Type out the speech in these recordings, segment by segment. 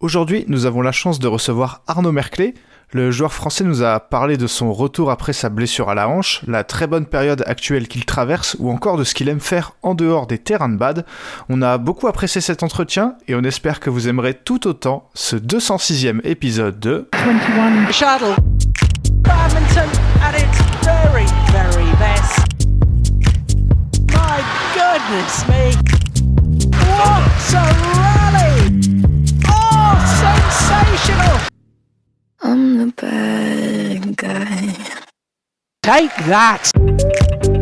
Aujourd'hui, nous avons la chance de recevoir Arnaud Merclé. Le joueur français nous a parlé de son retour après sa blessure à la hanche, la très bonne période actuelle qu'il traverse ou encore de ce qu'il aime faire en dehors des terrains de bad. On a beaucoup apprécié cet entretien et on espère que vous aimerez tout autant ce 206e épisode de 21 Shuttle. Badminton at its very, very best. My goodness me. What a rally! Oh, sensational! I'm the bad guy. Take that!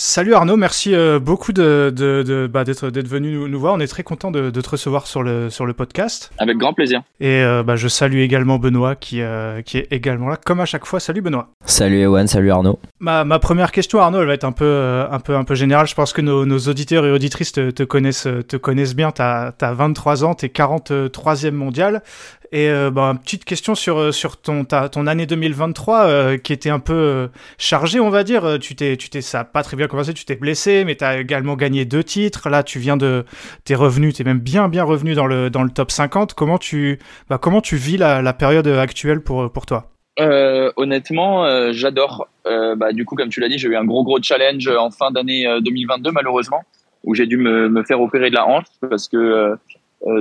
Salut Arnaud, merci euh, beaucoup de, de, de- bah, d'être, d'être venu nous, nous voir. On est très content de, de te recevoir sur le, sur le podcast. Avec grand plaisir. Et euh, bah, je salue également Benoît qui, euh, qui est également là, comme à chaque fois. Salut Benoît. Salut Ewan, salut Arnaud. Ma, ma première question, Arnaud, elle va être un peu, euh, un peu, un peu générale. Je pense que nos, nos auditeurs et auditrices te, te connaissent, te connaissent bien. Tu as, 23 ans, tu es 43e mondial. Et euh, bah, petite question sur, euh, sur ton, ta, ton année 2023 euh, qui était un peu euh, chargée, on va dire. Tu t'es, tu t'es, ça n'a pas très bien commencé, tu t'es blessé, mais tu as également gagné deux titres. Là, tu viens de. T'es revenu, tu es même bien, bien revenu dans le, dans le top 50. Comment tu, bah, comment tu vis la, la période actuelle pour, pour toi? Honnêtement, j'adore. Bah, du coup, comme tu l'as dit, j'ai eu un gros gros challenge en fin d'année euh, 2022 malheureusement, où j'ai dû me, me faire opérer de la hanche parce que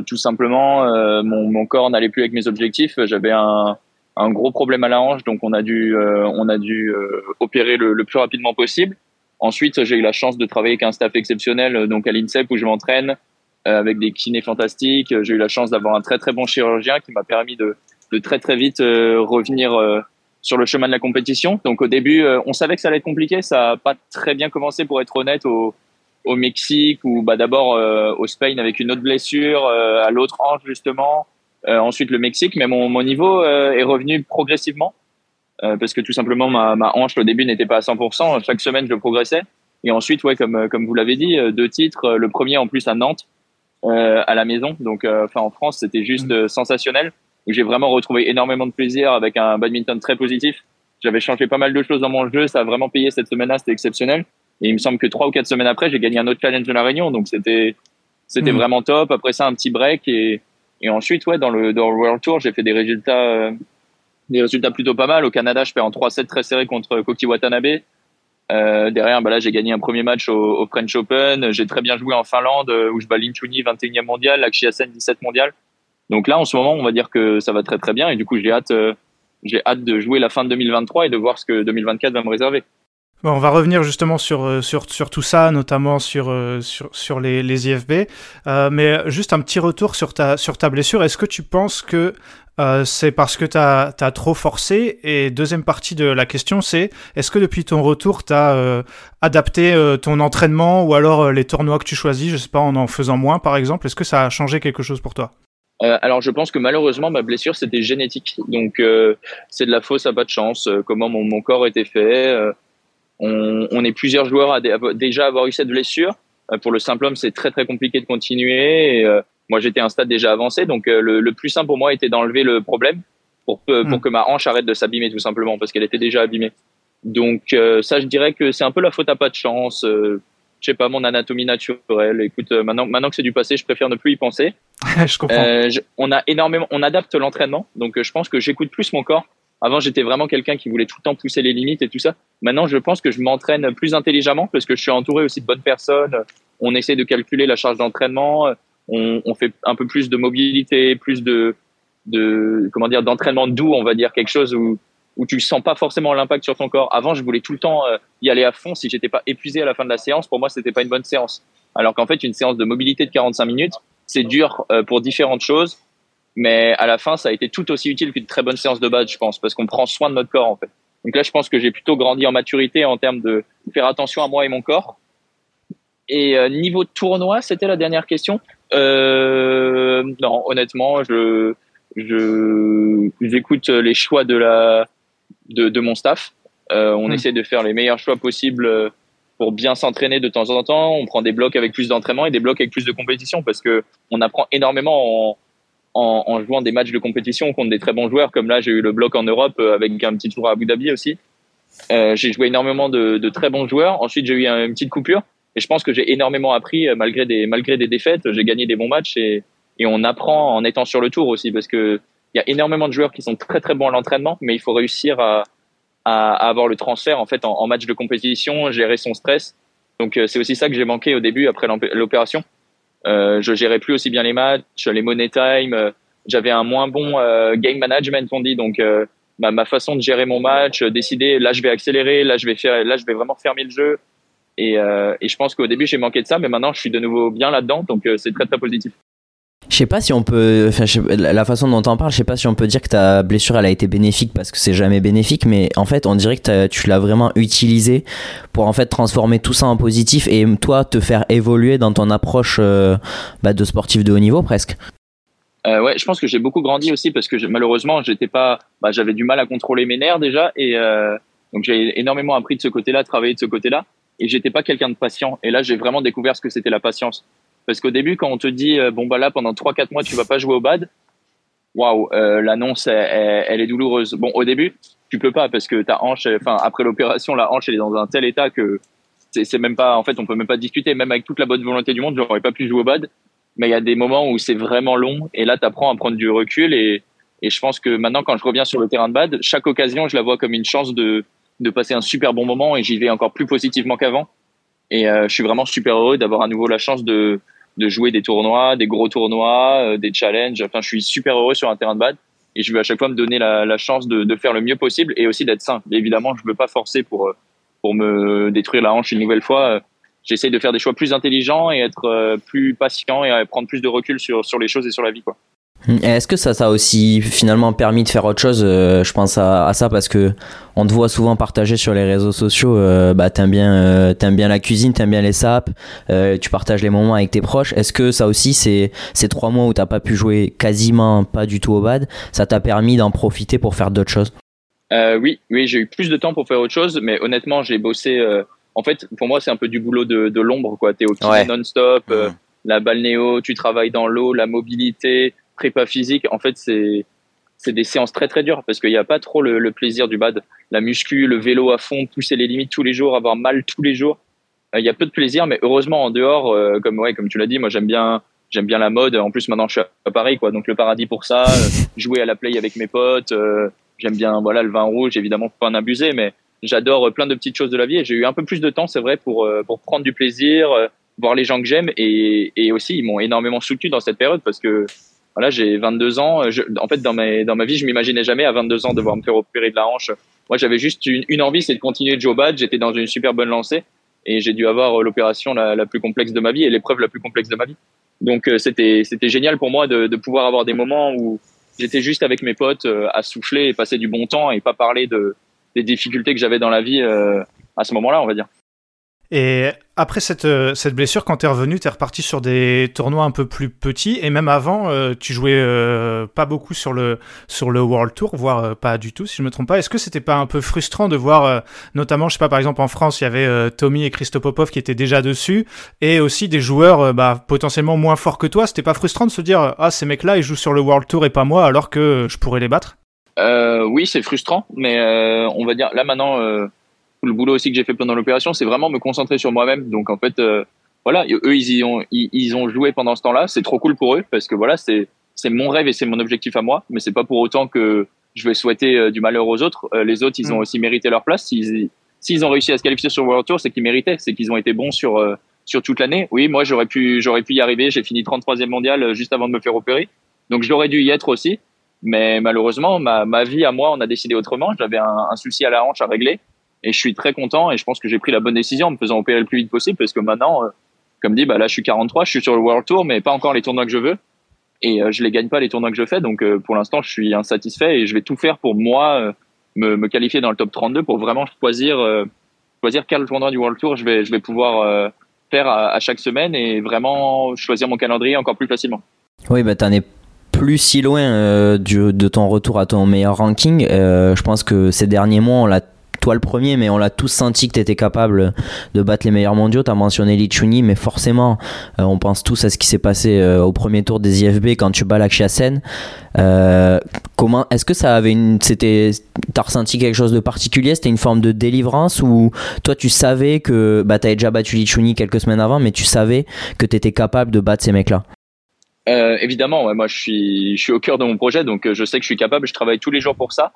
tout simplement euh, mon, mon corps n'allait plus avec mes objectifs. J'avais un, un gros problème à la hanche, donc on a dû euh, on a dû euh, opérer le, le plus rapidement possible. Ensuite, j'ai eu la chance de travailler avec un staff exceptionnel, euh, donc à l'INSEP où je m'entraîne euh, avec des kinés fantastiques. J'ai eu la chance d'avoir un très très bon chirurgien qui m'a permis de de très très vite euh, revenir euh, sur le chemin de la compétition. Donc au début, euh, on savait que ça allait être compliqué. Ça n'a pas très bien commencé pour être honnête au, au Mexique ou bah, d'abord euh, au Spain avec une autre blessure, euh, à l'autre hanche justement. Euh, ensuite le Mexique, mais mon, mon niveau euh, est revenu progressivement euh, parce que tout simplement ma, ma hanche au début n'était pas à 100%. Chaque semaine je progressais. Et ensuite, ouais, comme comme vous l'avez dit, euh, deux titres. Euh, Le premier en plus à Nantes, euh, à la maison. Donc, euh, enfin en France, c'était juste euh, sensationnel où j'ai vraiment retrouvé énormément de plaisir avec un badminton très positif. J'avais changé pas mal de choses dans mon jeu, ça a vraiment payé cette semaine-là, c'était exceptionnel. Et il me semble que trois ou quatre semaines après, j'ai gagné un autre challenge de la Réunion, donc c'était c'était Mhm. vraiment top. Après ça, un petit break et et ensuite, ouais, dans le dans le World Tour, j'ai fait des résultats euh, des résultats plutôt pas mal. Au Canada, je perds en 3-7 très serré contre Koki Watanabe. Euh, derrière, bah là, j'ai gagné un premier match au, au French Open. J'ai très bien joué en Finlande, euh, où je bats Lin Chunyi, 21e mondial, Lakshya Sen, 17 mondial. Donc là, en ce moment, on va dire que ça va très très bien. Et du coup, j'ai hâte, euh, j'ai hâte de jouer la fin de 2023 et de voir ce que 2024 va me réserver. On va revenir justement sur, euh, tout ça, notamment sur, euh, les, IFB. Euh, mais juste un petit retour sur ta, sur ta blessure. Est-ce que tu penses que c'est parce que tu as, trop forcé? Et deuxième partie de la question, c'est est-ce que depuis ton retour, tu as adapté ton entraînement ou alors les tournois que tu choisis, je sais pas, en en faisant moins par exemple? Est-ce que ça a changé quelque chose pour toi? Alors, je pense que malheureusement, ma blessure, c'était génétique. Donc, c'est de la fausse à pas de chance. comment mon corps était fait. On, on est plusieurs joueurs à, à déjà avoir eu cette blessure. Euh, pour le simple homme, c'est très très compliqué de continuer. Et, euh, moi, j'étais à un stade déjà avancé, donc euh, le, le plus simple pour moi était d'enlever le problème pour, pour Mm. que ma hanche arrête de s'abîmer tout simplement parce qu'elle était déjà abîmée. Donc euh, ça, je dirais que c'est un peu la faute à pas de chance. Euh, je sais pas mon anatomie naturelle. Écoute, euh, maintenant maintenant que c'est du passé, je préfère ne plus y penser. Je comprends. Euh, je- on a énormément, on adapte l'entraînement, donc je pense que j'écoute plus mon corps. Avant, j'étais vraiment quelqu'un qui voulait tout le temps pousser les limites et tout ça. Maintenant, je pense que je m'entraîne plus intelligemment parce que je suis entouré aussi de bonnes personnes. On essaie de calculer la charge d'entraînement. On, fait un peu plus de mobilité, plus de, de comment dire, d'entraînement doux, on va dire quelque chose où où tu sens pas forcément l'impact sur ton corps. Avant, je voulais tout le temps euh, y aller à fond. Si j'étais pas épuisé à la fin de la séance, pour moi, c'était pas une bonne séance. Alors qu'en fait, une séance de mobilité de 45 minutes, c'est dur euh, pour différentes choses, mais à la fin, ça a été tout aussi utile qu'une très bonne séance de base, je pense, parce qu'on prend soin de notre corps, en fait. Donc là, je pense que j'ai plutôt grandi en maturité en termes de faire attention à moi et mon corps. Et euh, niveau tournoi, c'était la dernière question. Euh, non, honnêtement, je je j'écoute les choix de la de, de mon staff. Euh, on Hmm. essaie de faire les meilleurs choix possibles euh, pour bien s'entraîner de temps en temps. On prend des blocs avec plus d'entraînement et des blocs avec plus de compétition parce que on apprend énormément en, en, en jouant des matchs de compétition contre des très bons joueurs. Comme là, j'ai eu le bloc en Europe euh, avec un petit tour à Abu Dhabi aussi. Euh, j'ai joué énormément de, de très bons joueurs. Ensuite, j'ai eu un- une petite coupure Et je pense que j'ai énormément appris malgré des malgré des défaites. J'ai gagné des bons matchs et et on apprend en étant sur le tour aussi parce que il y a énormément de joueurs qui sont très très bons à l'entraînement, mais il faut réussir à, à, avoir le transfert en fait en, en, match de compétition, gérer son stress. Donc c'est aussi ça que j'ai manqué au début après l'opération. Euh, je gérais plus aussi bien les matchs, les money time. J'avais un moins bon game management, on dit. Donc ma, ma, façon de gérer mon match, décider là je vais accélérer, là je vais faire, là je vais vraiment fermer le jeu. Et, euh, et je pense qu'au début j'ai manqué de ça, mais maintenant je suis de nouveau bien là-dedans, donc euh, c'est très très positif. Je sais pas si on peut, la façon dont on parle, je sais pas si on peut dire que ta blessure elle a été bénéfique parce que c'est jamais bénéfique, mais en fait on dirait que tu l'as vraiment utilisé pour en fait transformer tout ça en positif et toi te faire évoluer dans ton approche euh, bah, de sportif de haut niveau presque. Euh, ouais, je pense que j'ai beaucoup grandi aussi parce que malheureusement j'étais pas, bah, j'avais du mal à contrôler mes nerfs déjà et euh, donc j'ai énormément appris de ce côté-là, travaillé de ce côté-là et j'étais pas quelqu'un de patient et là j'ai vraiment découvert ce que c'était la patience parce qu'au début, quand on te dit, euh, bon, bah là, pendant 3-4 mois, tu vas pas jouer au bad, waouh, euh, l'annonce, elle, est douloureuse. Bon, au début, tu peux pas parce que ta hanche, enfin, après l'opération, la hanche, elle est dans un tel état que c'est même pas, en fait, on peut même pas discuter. Même avec toute la bonne volonté du monde, j'aurais pas pu jouer au bad. Mais il y a des moments où c'est vraiment long et là, tu apprends à prendre du recul et, je pense que maintenant, quand je reviens sur le terrain de bad, chaque occasion, je la vois comme une chance de, de passer un super bon moment et j'y vais encore plus positivement qu'avant. Et euh, je suis vraiment super heureux d'avoir à nouveau la chance de, de jouer des tournois, des gros tournois, euh, des challenges. Enfin, je suis super heureux sur un terrain de bad et je veux à chaque fois me donner la, la chance de, de, faire le mieux possible et aussi d'être sain. évidemment, je veux pas forcer pour euh, pour me détruire la hanche une nouvelle fois. Euh, j'essaye de faire des choix plus intelligents et être plus patient et prendre plus de recul sur sur les choses et sur la vie, quoi. Est-ce que ça, ça a aussi finalement permis de faire autre chose euh, Je pense à, à, ça parce que on te voit souvent partager sur les réseaux sociaux. Euh, bah, t'aimes bien, euh, aimes bien la cuisine, t'aimes bien les sapes, euh, tu partages les moments avec tes proches. Est-ce que ça aussi, c'est ces trois mois où t'as pas pu jouer quasiment pas du tout au bad, ça t'a permis d'en profiter pour faire d'autres choses? Oui, oui, j'ai eu plus de temps pour faire autre chose, mais honnêtement, j'ai bossé. en fait, pour moi, c'est un peu du boulot de, de l'ombre, quoi. T'es au kiné non-stop, mmh. la balnéo, tu travailles dans l'eau, la mobilité prépa physique, en fait, c'est c'est des séances très très dures parce qu'il n'y a pas trop le, plaisir du bad. La muscu, le vélo à fond, pousser les limites tous les jours, avoir mal tous les jours. Euh, il y a peu de plaisir, mais heureusement en dehors, euh, comme ouais, comme tu l'as dit, moi j'aime bien j'aime bien la mode. En plus maintenant je suis à Paris quoi, donc le paradis pour ça. Euh, jouer à la play avec mes potes. j'aime bien voilà le vin rouge, évidemment faut pas en abuser, mais j'adore plein de petites choses de la vie j'ai eu un peu plus de temps, c'est vrai, pour pour prendre du plaisir, voir les gens que j'aime et, et aussi ils m'ont énormément soutenu dans cette période parce que voilà, j'ai 22 ans. en fait, dans ma, dans ma vie, je m'imaginais jamais à 22 ans devoir me faire opérer de la hanche. Moi, j'avais juste une, une envie, c'est de continuer de jouer. J'étais dans une super bonne lancée et j'ai dû avoir l'opération la, la, plus complexe de ma vie et l'épreuve la plus complexe de ma vie. Donc, euh, c'était, c'était génial pour moi de, de pouvoir avoir des moments où j'étais juste avec mes potes euh, à souffler et passer du bon temps et pas parler de, des difficultés que j'avais dans la vie euh, à ce moment-là, on va dire. Et après cette, euh, cette blessure, quand t'es revenu, t'es reparti sur des tournois un peu plus petits. Et même avant, euh, tu jouais euh, pas beaucoup sur le, sur le World Tour, voire pas du tout, si je me trompe pas. Est-ce que c'était pas un peu frustrant de voir, notamment, je sais pas, par exemple en France, il y avait Tommy et Christo Popov qui étaient déjà dessus, et aussi des joueurs bah, potentiellement moins forts que toi. C'était pas frustrant de se dire, ah, ces mecs-là, ils jouent sur le World Tour et pas moi, alors que je pourrais les battre? Oui, c'est frustrant, mais on va dire, là maintenant le boulot aussi que j'ai fait pendant l'opération, c'est vraiment me concentrer sur moi-même. Donc en fait, euh, voilà, eux ils y ont ils, ont joué pendant ce temps-là. C'est trop cool pour eux parce que voilà, c'est c'est mon rêve et c'est mon objectif à moi. Mais c'est pas pour autant que je vais souhaiter euh, du malheur aux autres. Euh, les autres, ils ont mm. aussi mérité leur place. S'ils s'ils ont réussi à se qualifier sur World Tour, c'est qu'ils méritaient. C'est qu'ils ont été bons sur sur toute l'année. Oui, moi j'aurais pu j'aurais pu y arriver. J'ai fini 33e mondial juste avant de me faire opérer. Donc j'aurais dû y être aussi. Mais malheureusement, ma, ma vie à moi, on a décidé autrement. J'avais un, un souci à la hanche à régler et je suis très content et je pense que j'ai pris la bonne décision en me faisant opérer le plus vite possible parce que maintenant, euh, comme dit, bah là je suis 43, je suis sur le World Tour, mais pas encore les tournois que je veux. Et euh, je les gagne pas les tournois que je fais. Donc euh, pour l'instant, je suis insatisfait et je vais tout faire pour moi me, me, qualifier dans le top 32 pour vraiment choisir, choisir quel tournoi du World Tour je vais, je vais pouvoir faire à, chaque semaine et vraiment choisir mon calendrier encore plus facilement. Oui, bah t'en es plus si loin de ton retour à ton meilleur ranking. je pense que ces derniers mois, on l'a toi le premier, mais on l'a tous senti que tu étais capable de battre les meilleurs mondiaux. Tu as mentionné Lichuni, mais forcément, euh, on pense tous à ce qui s'est passé euh, au premier tour des IFB quand tu bats Lakshyasen. Euh, comment est-ce que ça avait une c'était t'as ressenti quelque chose de particulier? C'était une forme de délivrance ou toi tu savais que bah t'avais déjà battu Lichuni quelques semaines avant mais tu savais que tu étais capable de battre ces mecs là euh, évidemment, moi je suis, je suis au cœur de mon projet, donc je sais que je suis capable, je travaille tous les jours pour ça.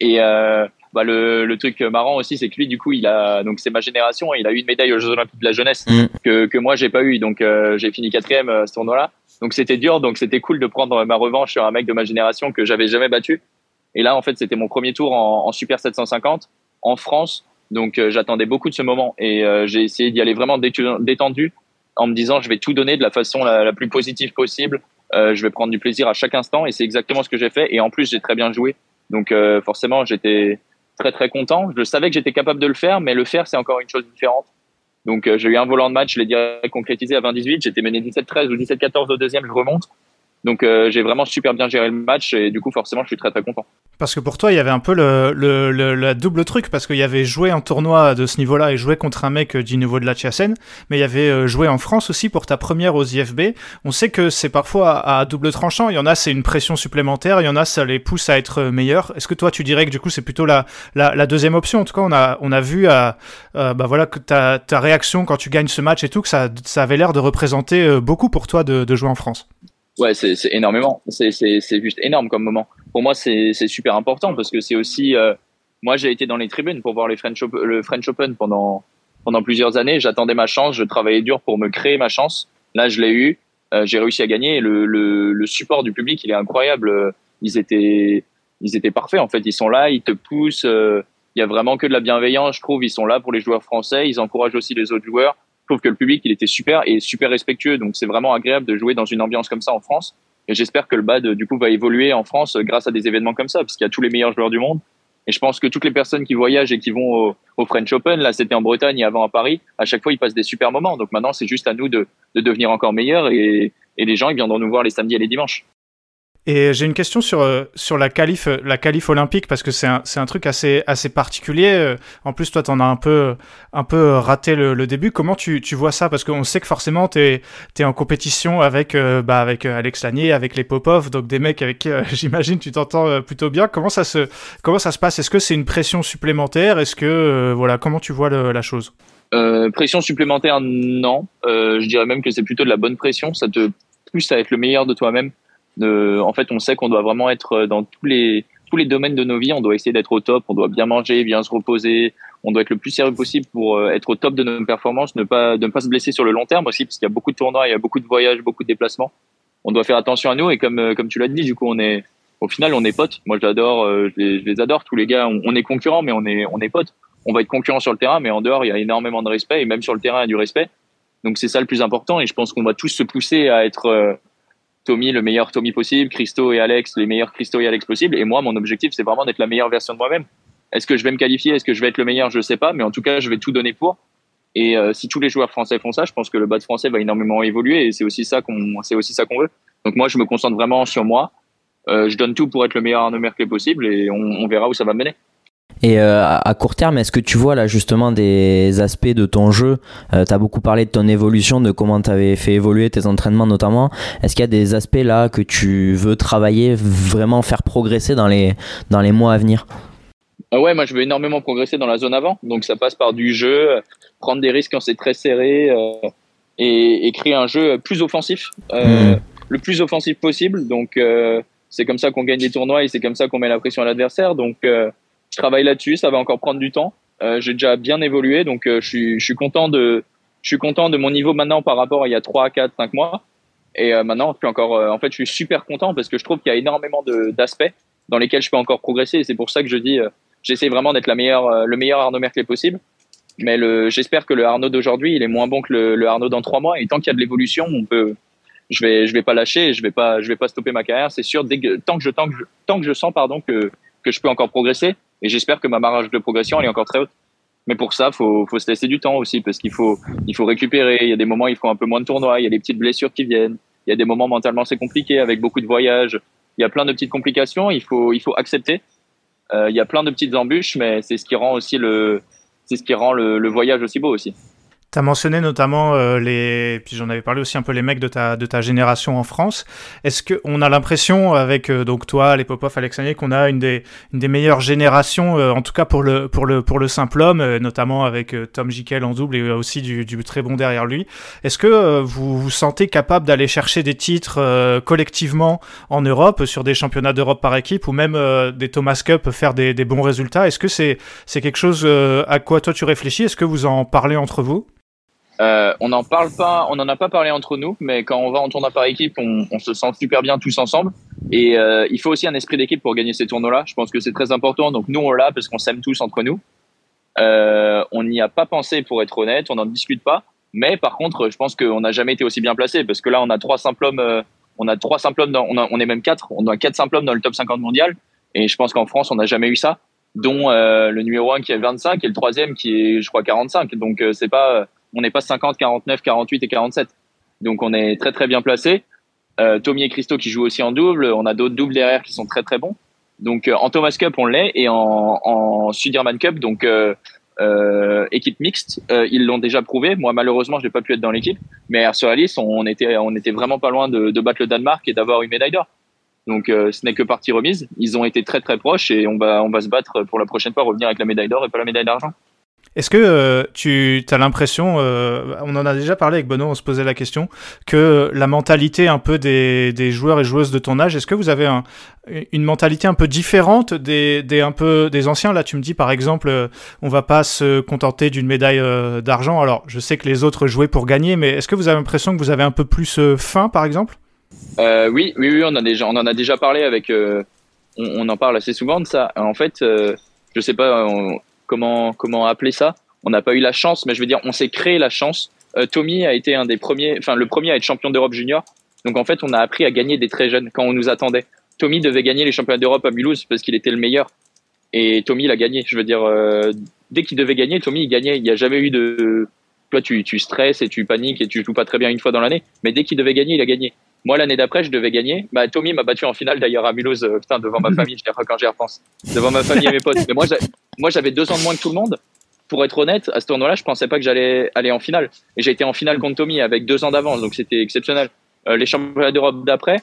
Et euh, bah, le, le, truc marrant aussi, c'est que lui, du coup, il a, donc c'est ma génération, il a eu une médaille aux Jeux Olympiques de la jeunesse mm. que, que moi j'ai pas eu, donc euh, j'ai fini quatrième à ce tournoi-là. Donc c'était dur, donc c'était cool de prendre ma revanche sur un mec de ma génération que j'avais jamais battu. Et là, en fait, c'était mon premier tour en, en, Super 750 en France, donc j'attendais beaucoup de ce moment et j'ai essayé d'y aller vraiment détendu en me disant je vais tout donner de la façon la, plus positive possible. Euh, je vais prendre du plaisir à chaque instant et c'est exactement ce que j'ai fait. Et en plus, j'ai très bien joué. Donc euh, forcément, j'étais très très content. Je savais que j'étais capable de le faire, mais le faire, c'est encore une chose différente. Donc euh, j'ai eu un volant de match, je l'ai direct concrétisé à 20-18. J'étais mené 17-13 ou 17-14 au deuxième, je remonte. Donc euh, j'ai vraiment super bien géré le match et du coup forcément je suis très très content. Parce que pour toi il y avait un peu le, le, le, double truc parce qu'il y avait joué un tournoi de ce niveau-là et joué contre un mec du niveau de la Chiasen, mais il y avait euh, joué en France aussi pour ta première aux IFB. On sait que c'est parfois à, double tranchant, il y en a c'est une pression supplémentaire, il y en a ça les pousse à être meilleurs. Est-ce que toi tu dirais que du coup c'est plutôt la, deuxième option? En tout cas on a, on a vu à, euh, bah voilà, que ta, ta réaction quand tu gagnes ce match et tout, que ça, ça avait l'air de représenter beaucoup pour toi de jouer en France. Ouais, c'est énormément. C'est juste énorme comme moment. Pour moi, c'est super important parce que c'est aussi. Euh, moi, j'ai été dans les tribunes pour voir les French le French Open pendant, pendant plusieurs années. J'attendais ma chance, je travaillais dur pour me créer ma chance. Là, je l'ai eu. Euh, j'ai réussi à gagner. Le, le, le, support du public, il est incroyable. Ils étaient, ils étaient parfaits en fait. Ils sont là, ils te poussent. Euh, il y a vraiment que de la bienveillance, je trouve. Ils sont là pour les joueurs français. Ils encouragent aussi les autres joueurs. Je trouve que le public, il était super et super respectueux. Donc, c'est vraiment agréable de jouer dans une ambiance comme ça en France. Et j'espère que le BAD, du coup, va évoluer en France grâce à des événements comme ça, parce qu'il y a tous les meilleurs joueurs du monde. Et je pense que toutes les personnes qui voyagent et qui vont au, French Open, là, c'était en Bretagne et avant à Paris, à chaque fois, ils passent des super moments. Donc maintenant, c'est juste à nous de, de devenir encore meilleurs et, et les gens, ils viendront nous voir les samedis et les dimanches. Et j'ai une question sur, euh, sur la qualif, euh, la qualif olympique, parce que c'est un, un truc assez, assez particulier. Euh, en plus, toi, t'en as un peu, un peu raté le, début. Comment tu, tu vois ça? Parce qu'on sait que forcément, t'es, es en compétition avec, bah, avec Alex Lanier, avec les Popov, donc des mecs avec qui, j'imagine, tu t'entends plutôt bien. Comment ça se, comment ça se passe? Est-ce que c'est une pression supplémentaire? Est-ce que, voilà, comment tu vois la chose? Pression supplémentaire, non. je dirais même que c'est plutôt de la bonne pression. Ça te pousse à être le meilleur de toi-même en fait, on sait qu'on doit vraiment être euh, dans tous les tous les domaines de nos vies. On doit essayer d'être au top. On doit bien manger, bien se reposer. On doit être le plus sérieux possible pour euh, être au top de nos performances, ne pas ne pas se blesser sur le long terme aussi, parce qu'il y a beaucoup de tournois, il y a beaucoup de voyages, beaucoup de déplacements. On doit faire attention à nous et comme euh, comme tu l'as dit, du coup, on est au final, on est potes. Moi, j'adore, je les, je les adore tous les gars. On, on est concurrents, mais on est on est potes. On va être concurrents sur le terrain, mais en dehors, il y a énormément de respect et même sur le terrain, il y a du respect. Donc c'est ça le plus important et je pense qu'on va tous se pousser à être Tommy le meilleur Tommy possible, Christo et Alex les meilleurs Christo et Alex possible. Et moi, mon objectif, c'est vraiment d'être la meilleure version de moi-même. Est-ce que je vais me qualifier? Est-ce que je vais être le meilleur? Je ne sais pas, mais en tout cas, je vais tout donner pour. Et euh, si tous les joueurs français font ça, je pense que le bas de français va énormément évoluer et c'est aussi ça qu'on, c'est aussi ça qu'on veut. Donc moi, je me concentre vraiment sur moi. Euh, je donne tout pour être le meilleur Arnaud Merkel possible et on, on verra où ça va mener. Et euh, à court terme, est-ce que tu vois là justement des aspects de ton jeu euh, Tu as beaucoup parlé de ton évolution, de comment tu avais fait évoluer tes entraînements notamment. Est-ce qu'il y a des aspects là que tu veux travailler, vraiment faire progresser dans les, dans les mois à venir? Ah Ouais, moi je veux énormément progresser dans la zone avant. Donc ça passe par du jeu, prendre des risques quand c'est très serré euh, et, et, créer un jeu plus offensif, euh, hmm. le plus offensif possible. Donc euh, c'est comme ça qu'on gagne des tournois et c'est comme ça qu'on met la pression à l'adversaire. Donc travaille là-dessus, ça va encore prendre du temps. Euh, j'ai déjà bien évolué, donc euh, je, suis, je suis content de, je suis content de mon niveau maintenant par rapport à il y a 3, 4, 5 mois. Et euh, maintenant, je suis encore, en fait, je suis super content parce que je trouve qu'il y a énormément d'aspects dans lesquels je peux encore progresser. Et c'est pour ça que je dis, j'essaie vraiment d'être la le meilleur Arnaud Merkel possible. Mais j'espère que le Arnaud d'aujourd'hui, il est moins bon que le, Arnaud dans trois mois. Et tant qu'il y a de l'évolution, on peut, je vais, je vais pas lâcher, je vais pas, je vais pas stopper ma carrière. C'est sûr, tant que je, tant que je, tant que je sens, pardon, que, que je peux encore progresser, et j'espère que ma marge de progression, est encore très haute. Mais pour ça, faut, faut se laisser du temps aussi, parce qu'il faut, il faut récupérer. Il y a des moments, il faut un peu moins de tournois. Il y a des petites blessures qui viennent. Il y a des moments mentalement, c'est compliqué avec beaucoup de voyages. Il y a plein de petites complications. Il faut, il faut accepter. Il y a plein de petites embûches, mais c'est ce qui rend aussi le, ce qui rend le voyage aussi beau aussi. Tu as mentionné notamment euh, les, puis j'en avais parlé aussi un peu les mecs de ta, de ta génération en France. Est-ce qu'on a l'impression avec euh, donc toi, les Popov, Alexandre, qu'on a une des, une des meilleures générations, euh, en tout cas pour le, pour le, pour le simple homme, notamment avec Tom Jikel en double et aussi du, du très bon derrière lui. Est-ce que vous vous sentez capable d'aller chercher des titres collectivement en Europe sur des championnats d'Europe par équipe ou même des Thomas Cup faire des, des bons résultats? Est-ce que c'est c'est quelque chose à quoi toi tu réfléchis? Est-ce que vous en parlez entre vous? Euh, on n'en parle pas, on n'en a pas parlé entre nous, mais quand on va en tournoi par équipe, on, on se sent super bien tous ensemble. Et euh, il faut aussi un esprit d'équipe pour gagner ces tournois-là. Je pense que c'est très important. Donc nous, on l'a parce qu'on s'aime tous entre nous. Euh, on n'y a pas pensé pour être honnête, on n'en discute pas. Mais par contre, je pense qu'on n'a jamais été aussi bien placé parce que là, on a trois simples hommes, euh, on a trois simples hommes, dans, on, a, on est même quatre, on a quatre simples hommes dans le top 50 mondial. Et je pense qu'en France, on n'a jamais eu ça, dont euh, le numéro 1 qui est 25 et le troisième qui est, je crois, 45. Donc c'est pas on n'est pas 50, 49, 48 et 47. Donc on est très très bien placé. Euh, Tommy et Christo qui jouent aussi en double. On a d'autres doubles derrière qui sont très très bons. Donc euh, en Thomas Cup on l'est et en, en Sudirman Cup donc euh, euh équipe mixte ils l'ont déjà prouvé. Moi malheureusement je n'ai pas pu être dans l'équipe, mais à sur Alice on était on était vraiment pas loin de, de battre le Danemark et d'avoir une médaille d'or. Donc ce n'est que partie remise. Ils ont été très très proches et on va on va se battre pour la prochaine fois revenir avec la médaille d'or et pas la médaille d'argent. Est-ce que euh, tu as l'impression, euh, on en a déjà parlé avec Bono, on se posait la question, que la mentalité un peu des, joueurs et joueuses de ton âge, est-ce que vous avez un, une mentalité un peu différente des, anciens? Là, tu me dis par exemple, euh, on va pas se contenter d'une médaille d'argent. Alors, je sais que les autres jouaient pour gagner, mais est-ce que vous avez l'impression que vous avez un peu plus faim, par exemple? Oui, oui, oui, on, en a déjà parlé avec. On, en parle assez souvent de ça. En fait, je sais pas. Comment comment appeler ça. On n'a pas eu la chance, mais je veux dire, on s'est créé la chance. Euh, Tommy a été un des premiers, enfin le premier à être champion d'Europe junior. Donc en fait, on a appris à gagner des très jeunes quand on nous attendait. Tommy devait gagner les championnats d'Europe à Mulhouse parce qu'il était le meilleur. Et Tommy l'a gagné. Je veux dire, euh, dès qu'il devait gagner, Tommy il gagnait. Il n'y a jamais eu de, toi tu, tu stresses et tu paniques et tu joues pas très bien une fois dans l'année. Mais dès qu'il devait gagner, il a gagné. Moi, l'année d'après, je devais gagner. Bah, Tommy m'a battu en finale d'ailleurs à Mulhouse, euh, putain, devant ma famille, quand j'y repense. Devant ma famille et mes potes. Mais moi, j'avais deux ans de moins que tout le monde. Pour être honnête, à ce tournoi-là, je pensais pas que j'allais aller en finale. Et j'ai été en finale contre Tommy avec deux ans d'avance, donc c'était exceptionnel. Euh, les championnats d'Europe d'après,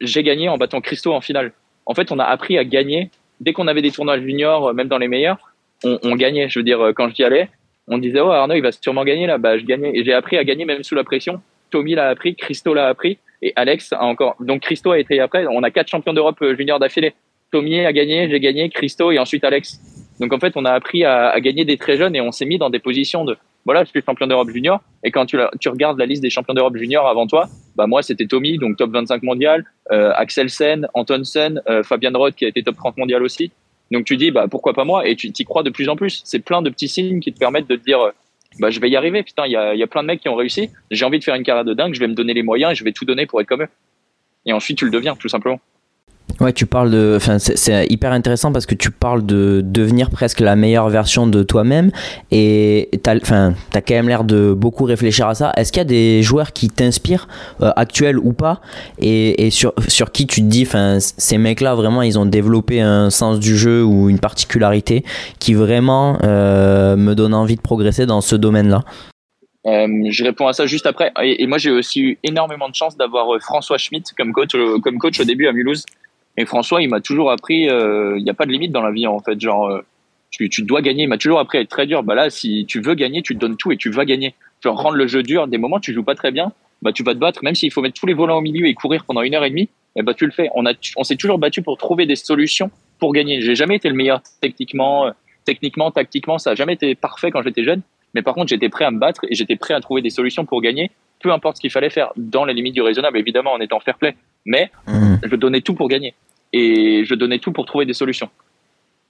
j'ai gagné en battant Christo en finale. En fait, on a appris à gagner. Dès qu'on avait des tournois juniors, euh, même dans les meilleurs, on, on gagnait. Je veux dire, quand j'y allais, on disait, oh, Arnaud, il va sûrement gagner là. Bah, je gagnais. Et j'ai appris à gagner même sous la pression. Tommy l'a appris, Christo l'a appris. Et Alex a encore. Donc Christo a été après. On a quatre champions d'Europe euh, juniors d'affilée. Tommy a gagné, j'ai gagné, Christo et ensuite Alex. Donc en fait, on a appris à, à gagner des très jeunes et on s'est mis dans des positions de voilà, je suis champion d'Europe junior. Et quand tu, tu regardes la liste des champions d'Europe junior avant toi, bah moi c'était Tommy, donc top 25 mondial, euh, Axel Sen, Antonsen, euh, Fabian Roth qui a été top 30 mondial aussi. Donc tu dis bah pourquoi pas moi? Et tu t'y crois de plus en plus. C'est plein de petits signes qui te permettent de te dire bah, je vais y arriver. Putain, il y a, y a plein de mecs qui ont réussi. J'ai envie de faire une carrière de dingue. Je vais me donner les moyens et je vais tout donner pour être comme eux. Et ensuite, tu le deviens, tout simplement. Ouais, tu parles de. C'est hyper intéressant parce que tu parles de devenir presque la meilleure version de toi-même et t'as enfin, as quand même l'air de beaucoup réfléchir à ça. Est-ce qu'il y a des joueurs qui t'inspirent, euh, actuels ou pas, et, et, sur, sur qui tu te dis, ces mecs-là, vraiment, ils ont développé un sens du jeu ou une particularité qui vraiment euh, me donne envie de progresser dans ce domaine-là? Euh, je réponds à ça juste après. Et, et moi, j'ai aussi eu énormément de chance d'avoir euh, François Schmitt comme coach, euh, comme coach au début à Mulhouse. Et François, il m'a toujours appris, il euh, n'y a pas de limite dans la vie en fait. Genre, euh, tu, tu, dois gagner. Il m'a toujours appris à être très dur. Bah là, si tu veux gagner, tu te donnes tout et tu vas gagner. Genre rendre le jeu dur. Des moments, tu joues pas très bien, bah tu vas te battre. Même s'il faut mettre tous les volants au milieu et courir pendant une heure et demie, eh bah tu le fais. On on s'est toujours battu pour trouver des solutions pour gagner. J'ai jamais été le meilleur techniquement, euh, techniquement, tactiquement. Ça a jamais été parfait quand j'étais jeune. Mais par contre, j'étais prêt à me battre et j'étais prêt à trouver des solutions pour gagner, peu importe ce qu'il fallait faire, dans les limites du raisonnable, évidemment, en étant fair play. Mais mmh. je donnais tout pour gagner et je donnais tout pour trouver des solutions.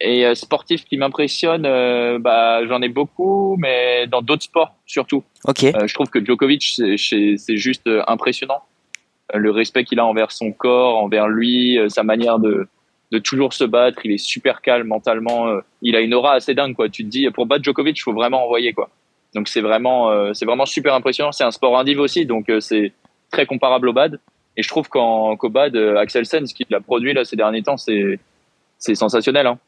Et euh, sportif qui m'impressionne, euh, bah, j'en ai beaucoup, mais dans d'autres sports surtout. Ok. Euh, je trouve que Djokovic, c'est juste euh, impressionnant. Le respect qu'il a envers son corps, envers lui, sa manière de, de toujours se battre. Il est super calme mentalement. il a une aura assez dingue, quoi. Tu te dis, pour battre Djokovic, il faut vraiment envoyer, quoi. Donc c'est vraiment, c'est vraiment super impressionnant. C'est un sport indiv aussi, donc c'est très comparable au bad. Et je trouve qu'en qu'au bad, Axel Sen, ce qu'il a produit là ces derniers temps, c'est c'est sensationnel. Hein.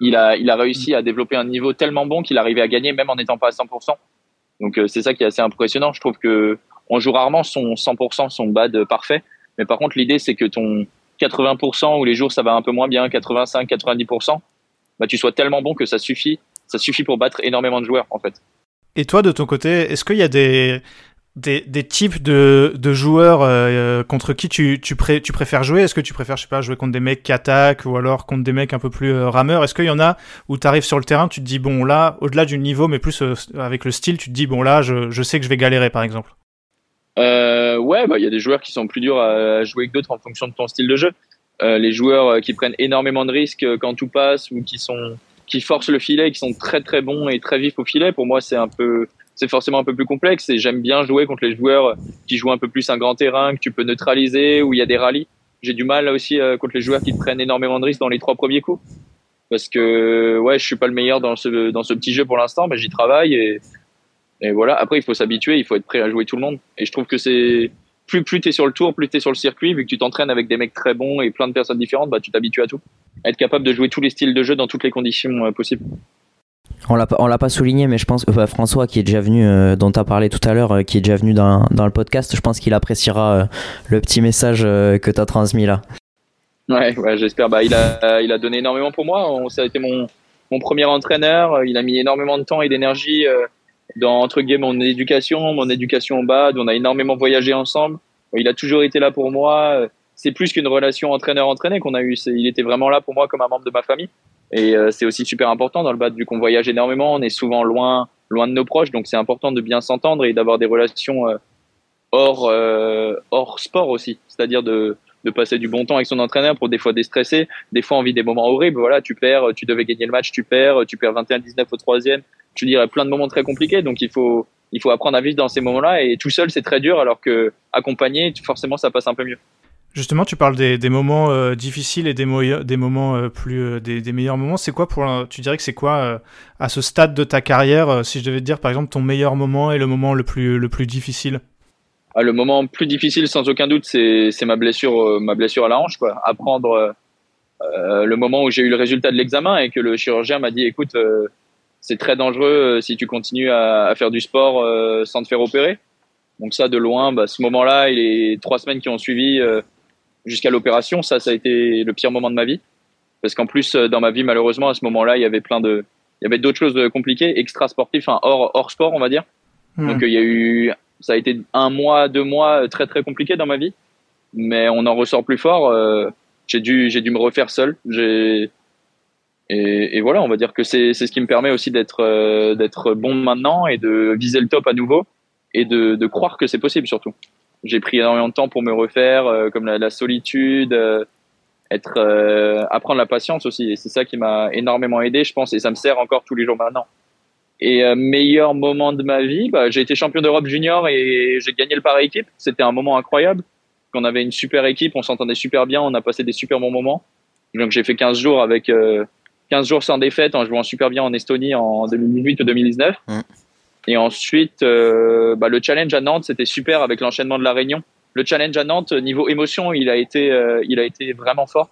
il a, il a réussi à développer un niveau tellement bon qu'il arrivait à gagner même en n'étant pas à 100%. Donc c'est ça qui est assez impressionnant. Je trouve que on joue rarement son 100%, son bad parfait. Mais par contre, l'idée, c'est que ton 80% ou les jours ça va un peu moins bien, 85, 90%, bah, tu sois tellement bon que ça suffit. Ça suffit pour battre énormément de joueurs, en fait. Et toi, de ton côté, est-ce qu'il y a des, des, types de, de joueurs euh, contre qui tu, tu, pré, tu préfères jouer? Est-ce que tu préfères, je sais pas, jouer contre des mecs qui attaquent ou alors contre des mecs un peu plus euh, rameurs? Est-ce qu'il y en a où tu arrives sur le terrain, tu te dis, bon, là, au-delà du niveau, mais plus euh, avec le style, tu te dis, bon, là, je, je sais que je vais galérer, par exemple? Euh, ouais, bah il y a des joueurs qui sont plus durs à jouer que d'autres en fonction de ton style de jeu. Euh, les joueurs euh, qui prennent énormément de risques euh, quand tout passe ou qui sont qui forcent le filet, qui sont très très bons et très vifs au filet. Pour moi, c'est un peu c'est forcément un peu plus complexe et j'aime bien jouer contre les joueurs qui jouent un peu plus un grand terrain que tu peux neutraliser où il y a des rallyes. J'ai du mal là aussi contre les joueurs qui prennent énormément de risques dans les trois premiers coups parce que ouais, je suis pas le meilleur dans ce dans ce petit jeu pour l'instant, mais j'y travaille et et voilà. Après, il faut s'habituer, il faut être prêt à jouer tout le monde. Et je trouve que c'est plus plus t'es sur le tour, plus t'es sur le circuit, vu que tu t'entraînes avec des mecs très bons et plein de personnes différentes, bah tu t'habitues à tout. Être capable de jouer tous les styles de jeu dans toutes les conditions euh, possibles. On l'a on l'a pas souligné, mais je pense que François qui est déjà venu, euh, dont tu as parlé tout à l'heure, euh, qui est déjà venu dans, dans le podcast, je pense qu'il appréciera le petit message que tu as transmis là. Ouais, ouais j'espère. Bah, il a, il a donné énormément pour moi. Ça a été mon, mon premier entraîneur. Il a mis énormément de temps et d'énergie dans entre guillemets mon éducation, mon éducation au bad. On a énormément voyagé ensemble. Il a toujours été là pour moi. C'est plus qu'une relation entraîneur-entraîné qu'on a eu. Il était vraiment là pour moi comme un membre de ma famille. Et euh, c'est aussi super important dans le bad vu qu'on voyage énormément. On est souvent loin, loin de nos proches, donc c'est important de bien s'entendre et d'avoir des relations euh, hors, euh, hors sport aussi. C'est-à-dire de de passer du bon temps avec son entraîneur pour des fois déstresser, des fois on vit des moments horribles. Voilà, tu perds, tu devais gagner le match, tu perds, tu perds 21-19 au troisième. Tu dirais plein de moments très compliqués. Donc il faut, il faut apprendre à vivre dans ces moments-là. Et tout seul, c'est très dur, alors que accompagné, forcément, ça passe un peu mieux. Justement, tu parles des, moments euh, difficiles et des, des moments euh, plus euh, des, des, meilleurs moments. C'est quoi pour tu dirais que c'est quoi à ce stade de ta carrière Si je devais te dire par exemple ton meilleur moment et le moment le plus le plus difficile? Ah, le moment plus difficile, sans aucun doute, c'est ma blessure, euh, ma blessure à la hanche. Quoi. Apprendre euh, le moment où j'ai eu le résultat de l'examen et que le chirurgien m'a dit, écoute, euh, c'est très dangereux si tu continues à, à faire du sport euh, sans te faire opérer. Donc ça, de loin, bah, ce moment-là et les trois semaines qui ont suivi euh, jusqu'à l'opération, ça, ça a été le pire moment de ma vie. Parce qu'en plus, dans ma vie, malheureusement, à ce moment-là, il y avait plein de, il y avait d'autres choses compliquées, extra sportives, enfin hors hors sport, on va dire. Mmh. Donc il y a eu ça a été un mois, deux mois très très compliqué dans ma vie, mais on en ressort plus fort. Euh, j'ai dû, j'ai dû me refaire seul. Et, voilà, on va dire que c'est ce qui me permet aussi d'être euh, d'être bon maintenant et de viser le top à nouveau et de, de croire que c'est possible surtout. J'ai pris énormément de temps pour me refaire, euh, comme la, solitude, euh, être apprendre la patience aussi. Et c'est ça qui m'a énormément aidé, je pense, et ça me sert encore tous les jours maintenant. Et euh, meilleur moment de ma vie, bah, j'ai été champion d'Europe junior et j'ai gagné le par équipe. C'était un moment incroyable. On avait une super équipe, on s'entendait super bien, on a passé des super bons moments. Donc j'ai fait 15 jours avec euh, 15 jours sans défaite en jouant super bien en Estonie en 2018 ou 2019. Mmh. Et ensuite, euh, bah, le challenge à Nantes, c'était super avec l'enchaînement de la Réunion. Le challenge à Nantes, niveau émotion, il a été, euh, il a été vraiment fort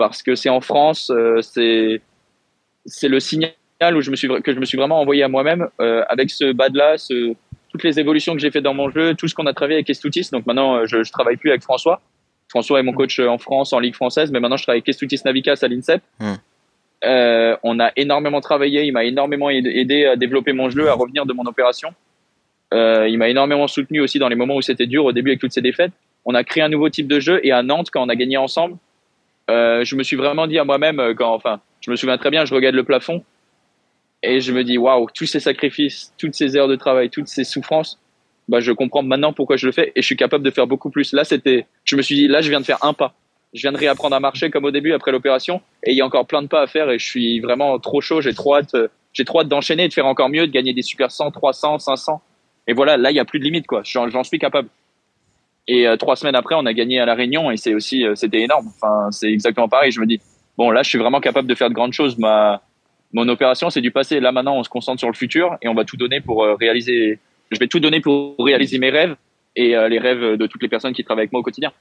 parce que c'est en France, euh, c'est c'est le signal où je me suis que je me suis vraiment envoyé à moi-même euh, avec ce bad là, ce, toutes les évolutions que j'ai fait dans mon jeu, tout ce qu'on a travaillé avec Estoutis. Donc maintenant, je, je travaille plus avec François. François est mon coach en France en Ligue française, mais maintenant je travaille avec Estoutis Navicas à l'INSEP. Euh, on a énormément travaillé, il m'a énormément aidé à développer mon jeu, à revenir de mon opération. Euh, il m'a énormément soutenu aussi dans les moments où c'était dur au début avec toutes ces défaites. On a créé un nouveau type de jeu et à Nantes, quand on a gagné ensemble, euh, je me suis vraiment dit à moi-même, quand, enfin, je me souviens très bien, je regarde le plafond et je me dis waouh, tous ces sacrifices, toutes ces heures de travail, toutes ces souffrances, bah je comprends maintenant pourquoi je le fais et je suis capable de faire beaucoup plus. Là, c'était, je me suis dit là, je viens de faire un pas. Je viens de réapprendre à marcher comme au début après l'opération et il y a encore plein de pas à faire et je suis vraiment trop chaud. J'ai trop hâte, j'ai trop hâte d'enchaîner, de faire encore mieux, de gagner des super 100, 300, 500. Et voilà, là, il y a plus de limite quoi. J'en suis capable. Et euh, trois semaines après, on a gagné à la Réunion et c'est aussi, euh, c'était énorme. Enfin, c'est exactement pareil. Je me dis bon là, je suis vraiment capable de faire de grandes choses. Mon opération, c'est du passé. Là, maintenant, on se concentre sur le futur et on va tout donner pour euh, réaliser. Je vais tout donner pour réaliser mes rêves et euh, les rêves de toutes les personnes qui travaillent avec moi au quotidien.